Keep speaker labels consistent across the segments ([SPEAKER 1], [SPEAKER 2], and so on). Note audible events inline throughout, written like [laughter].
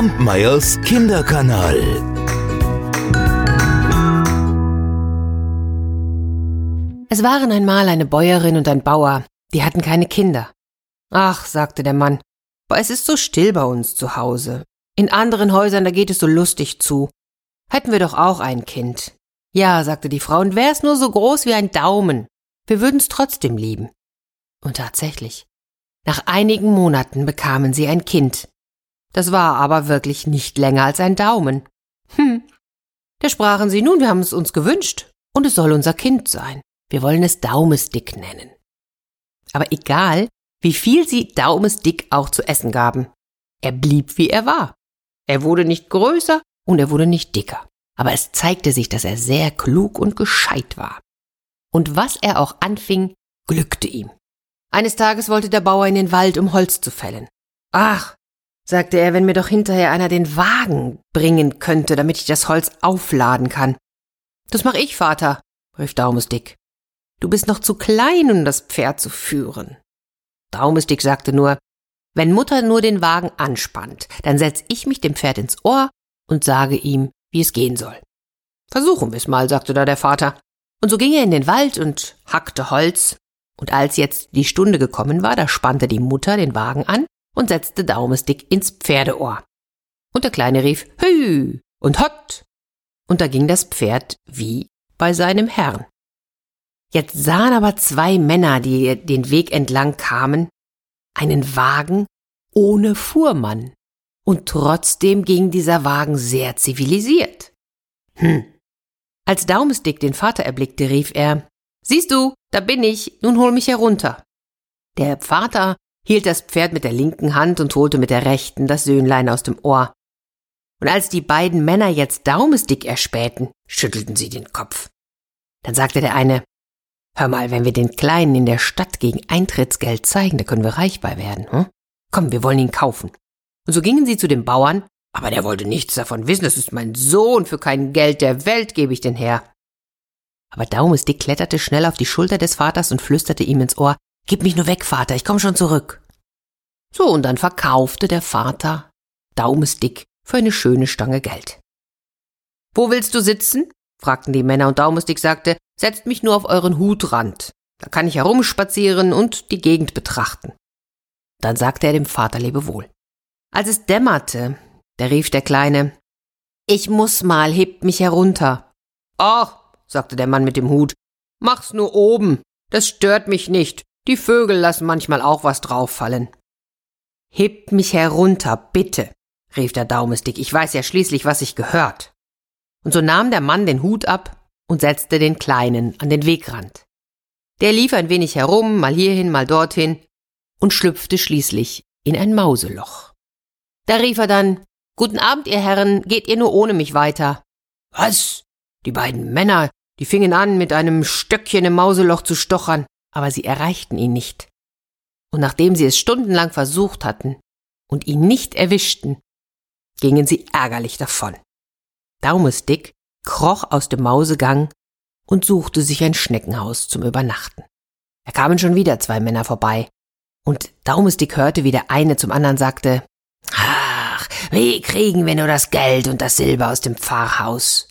[SPEAKER 1] Kampmeyers Kinderkanal.
[SPEAKER 2] Es waren einmal eine Bäuerin und ein Bauer, die hatten keine Kinder. Ach, sagte der Mann, aber es ist so still bei uns zu Hause. In anderen Häusern, da geht es so lustig zu. Hätten wir doch auch ein Kind. Ja, sagte die Frau, und wär's nur so groß wie ein Daumen. Wir würden's trotzdem lieben. Und tatsächlich. Nach einigen Monaten bekamen sie ein Kind. Das war aber wirklich nicht länger als ein Daumen. Hm. Da sprachen sie, nun, wir haben es uns gewünscht, und es soll unser Kind sein. Wir wollen es Daumesdick nennen. Aber egal, wie viel sie Daumesdick auch zu essen gaben, er blieb wie er war. Er wurde nicht größer und er wurde nicht dicker. Aber es zeigte sich, dass er sehr klug und gescheit war. Und was er auch anfing, glückte ihm. Eines Tages wollte der Bauer in den Wald, um Holz zu fällen. Ach, sagte er, wenn mir doch hinterher einer den Wagen bringen könnte, damit ich das Holz aufladen kann. Das mach ich, Vater, rief Daumesdick. Du bist noch zu klein, um das Pferd zu führen. Daumesdick sagte nur, wenn Mutter nur den Wagen anspannt, dann setz ich mich dem Pferd ins Ohr und sage ihm, wie es gehen soll. Versuchen wir's mal, sagte da der Vater. Und so ging er in den Wald und hackte Holz, und als jetzt die Stunde gekommen war, da spannte die Mutter den Wagen an und setzte Daumesdick ins Pferdeohr. Und der Kleine rief Hü und Hott, und da ging das Pferd wie bei seinem Herrn. Jetzt sahen aber zwei Männer, die den Weg entlang kamen, einen Wagen ohne Fuhrmann. Und trotzdem ging dieser Wagen sehr zivilisiert. Hm. Als Daumesdick den Vater erblickte, rief er, Siehst du, da bin ich, nun hol mich herunter. Der Vater hielt das Pferd mit der linken Hand und holte mit der rechten das Söhnlein aus dem Ohr. Und als die beiden Männer jetzt Daumesdick erspähten, schüttelten sie den Kopf. Dann sagte der eine, Hör mal, wenn wir den Kleinen in der Stadt gegen Eintrittsgeld zeigen, da können wir reich bei werden. Hm? Komm, wir wollen ihn kaufen. Und so gingen sie zu dem Bauern, aber der wollte nichts davon wissen, das ist mein Sohn, für kein Geld der Welt gebe ich den her. Aber Daumesdick kletterte schnell auf die Schulter des Vaters und flüsterte ihm ins Ohr, Gib mich nur weg, Vater, ich komm schon zurück. So, und dann verkaufte der Vater Daumesdick für eine schöne Stange Geld. Wo willst du sitzen? fragten die Männer, und Daumesdick sagte, setzt mich nur auf euren Hutrand. Da kann ich herumspazieren und die Gegend betrachten. Dann sagte er dem Vater Lebewohl. Als es dämmerte, da rief der Kleine, ich muss mal, hebt mich herunter. Ach, sagte der Mann mit dem Hut, mach's nur oben, das stört mich nicht, die Vögel lassen manchmal auch was drauffallen. Hebt mich herunter, bitte, rief der Daumesdick, ich weiß ja schließlich, was ich gehört. Und so nahm der Mann den Hut ab und setzte den Kleinen an den Wegrand. Der lief ein wenig herum, mal hierhin, mal dorthin und schlüpfte schließlich in ein Mauseloch. Da rief er dann Guten Abend, ihr Herren, geht ihr nur ohne mich weiter? Was? Die beiden Männer, die fingen an, mit einem Stöckchen im Mauseloch zu stochern, aber sie erreichten ihn nicht. Und nachdem sie es stundenlang versucht hatten und ihn nicht erwischten, gingen sie ärgerlich davon. Daumesdick kroch aus dem Mausegang und suchte sich ein Schneckenhaus zum Übernachten. Da kamen schon wieder zwei Männer vorbei, und Daumesdick hörte, wie der eine zum anderen sagte, Ach, wie kriegen wir nur das Geld und das Silber aus dem Pfarrhaus?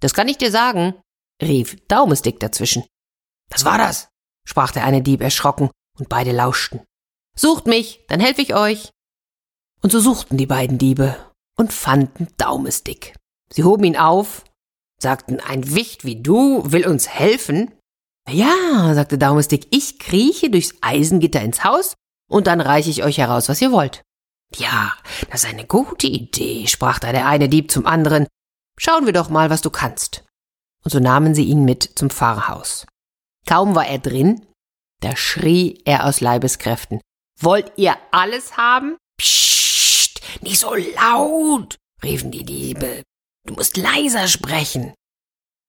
[SPEAKER 2] Das kann ich dir sagen, rief Daumesdick dazwischen. Was war das? Sprach der eine Dieb erschrocken, und beide lauschten. Sucht mich, dann helfe ich euch. Und so suchten die beiden Diebe und fanden Daumesdick. Sie hoben ihn auf, sagten, ein Wicht wie du will uns helfen. Ja, sagte Daumesdick, ich krieche durchs Eisengitter ins Haus und dann reiche ich euch heraus, was ihr wollt. Ja, das ist eine gute Idee, sprach da der eine Dieb zum anderen. Schauen wir doch mal, was du kannst. Und so nahmen sie ihn mit zum Pfarrhaus. Kaum war er drin, da schrie er aus Leibeskräften. Wollt ihr alles haben? Psst, nicht so laut, riefen die Diebe. Du musst leiser sprechen.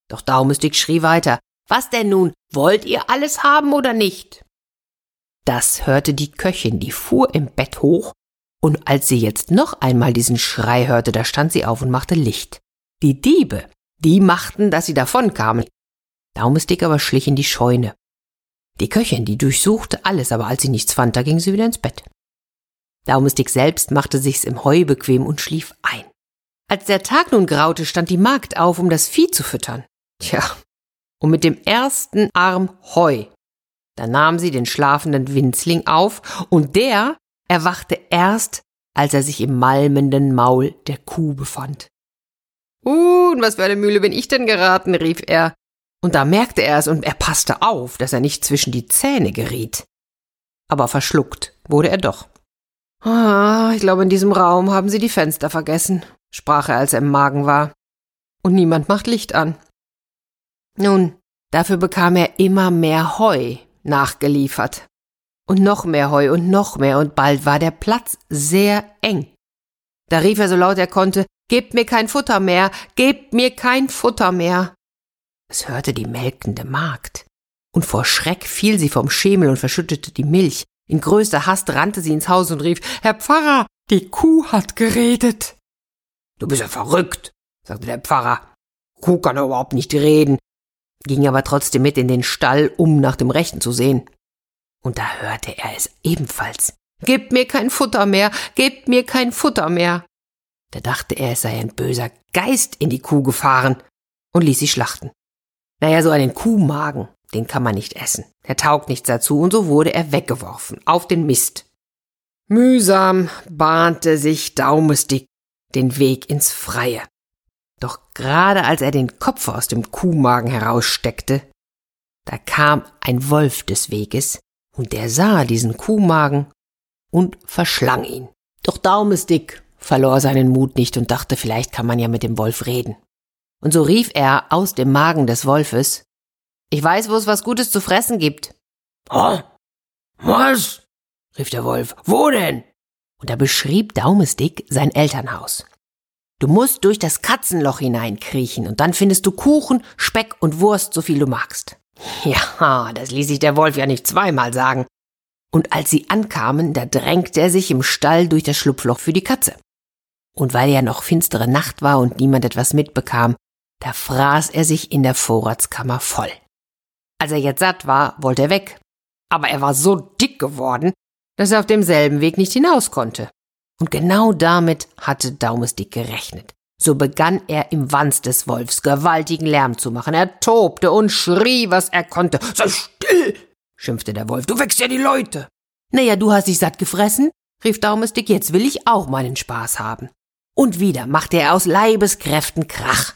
[SPEAKER 2] Doch Daumesdick schrie weiter. Was denn nun? Wollt ihr alles haben oder nicht? Das hörte die Köchin, die fuhr im Bett hoch, und als sie jetzt noch einmal diesen Schrei hörte, da stand sie auf und machte Licht. Die Diebe, die machten, dass sie davonkamen. Daumesdick aber schlich in die Scheune. Die Köchin, die durchsuchte alles, aber als sie nichts fand, da ging sie wieder ins Bett. Daumestick selbst machte sich's im Heu bequem und schlief ein. Als der Tag nun graute, stand die Magd auf, um das Vieh zu füttern. Tja, und mit dem ersten Arm Heu. Da nahm sie den schlafenden Winzling auf, und der erwachte erst, als er sich im malmenden Maul der Kuh befand. Uh, und was für eine Mühle bin ich denn geraten, rief er. Und da merkte er es und er passte auf, dass er nicht zwischen die Zähne geriet. Aber verschluckt wurde er doch. Ah, ich glaube, in diesem Raum haben sie die Fenster vergessen, sprach er, als er im Magen war. Und niemand macht Licht an. Nun, dafür bekam er immer mehr Heu nachgeliefert. Und noch mehr Heu und noch mehr, und bald war der Platz sehr eng. Da rief er so laut er konnte, Gebt mir kein Futter mehr, gebt mir kein Futter mehr. Es hörte die melkende Magd, und vor Schreck fiel sie vom Schemel und verschüttete die Milch. In größter Hast rannte sie ins Haus und rief, Herr Pfarrer, die Kuh hat geredet. Du bist ja verrückt, sagte der Pfarrer. Kuh kann doch überhaupt nicht reden, ging aber trotzdem mit in den Stall, um nach dem Rechten zu sehen. Und da hörte er es ebenfalls. Gebt mir kein Futter mehr, gebt mir kein Futter mehr. Da dachte er, es sei ein böser Geist in die Kuh gefahren und ließ sie schlachten. Naja, so einen Kuhmagen, den kann man nicht essen. Der taugt nichts dazu und so wurde er weggeworfen, auf den Mist. Mühsam bahnte sich Daumestick den Weg ins Freie. Doch gerade als er den Kopf aus dem Kuhmagen heraussteckte, da kam ein Wolf des Weges, und der sah diesen Kuhmagen und verschlang ihn. Doch Daumestick verlor seinen Mut nicht und dachte, vielleicht kann man ja mit dem Wolf reden. Und so rief er aus dem Magen des Wolfes, ich weiß, wo es was Gutes zu fressen gibt.
[SPEAKER 3] Oh, was? rief der Wolf. Wo denn?
[SPEAKER 2] Und da beschrieb Daumestick sein Elternhaus. Du musst durch das Katzenloch hineinkriechen und dann findest du Kuchen, Speck und Wurst, so viel du magst. [laughs] Ja, das ließ sich der Wolf ja nicht zweimal sagen. Und als sie ankamen, da drängte er sich im Stall durch das Schlupfloch für die Katze. Und weil ja noch finstere Nacht war und niemand etwas mitbekam, da fraß er sich in der Vorratskammer voll. Als er jetzt satt war, wollte er weg. Aber er war so dick geworden, dass er auf demselben Weg nicht hinaus konnte. Und genau damit hatte Daumestick gerechnet. So begann er im Wanst des Wolfs gewaltigen Lärm zu machen. Er tobte und schrie, was er konnte.
[SPEAKER 3] Sei still, schimpfte der Wolf, du wächst ja die Leute.
[SPEAKER 2] Naja, du hast dich satt gefressen, rief Daumestick, jetzt will ich auch meinen Spaß haben. Und wieder machte er aus Leibeskräften Krach.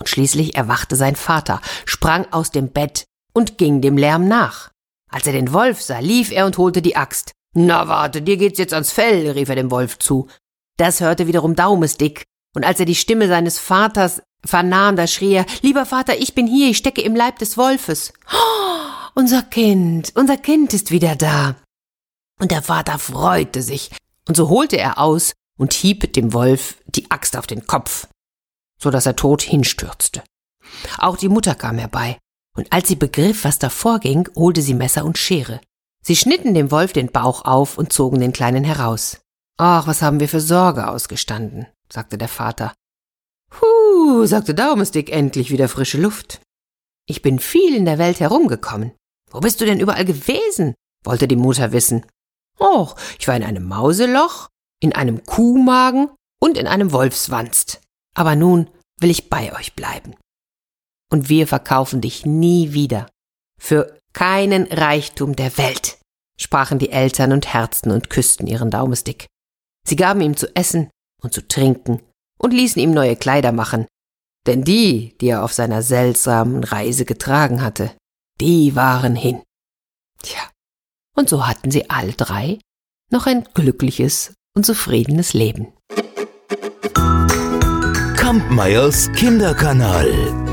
[SPEAKER 2] Und schließlich erwachte sein Vater, sprang aus dem Bett und ging dem Lärm nach. Als er den Wolf sah, lief er und holte die Axt. Na warte, dir geht's jetzt ans Fell, rief er dem Wolf zu. Das hörte wiederum Daumesdick, und als er die Stimme seines Vaters vernahm, da schrie er, Lieber Vater, ich bin hier, ich stecke im Leib des Wolfes. Oh, unser Kind, unser Kind ist wieder da. Und der Vater freute sich, und so holte er aus und hieb dem Wolf die Axt auf den Kopf, so dass er tot hinstürzte. Auch die Mutter kam herbei, und als sie begriff, was da vorging, holte sie Messer und Schere. Sie schnitten dem Wolf den Bauch auf und zogen den Kleinen heraus. Ach, was haben wir für Sorge ausgestanden, sagte der Vater. Huh, sagte Daumestick endlich wieder frische Luft. Ich bin viel in der Welt herumgekommen. Wo bist du denn überall gewesen? wollte die Mutter wissen. Och, ich war in einem Mauseloch, in einem Kuhmagen und in einem Wolfswanst. Aber nun will ich bei euch bleiben. Und wir verkaufen dich nie wieder. Für keinen Reichtum der Welt, sprachen die Eltern und herzten und küssten ihren Daumestick. Sie gaben ihm zu essen und zu trinken und ließen ihm neue Kleider machen, denn die, die er auf seiner seltsamen Reise getragen hatte, die waren hin. Tja, und so hatten sie alle drei noch ein glückliches und zufriedenes Leben.
[SPEAKER 1] Kampmeyers Kinderkanal.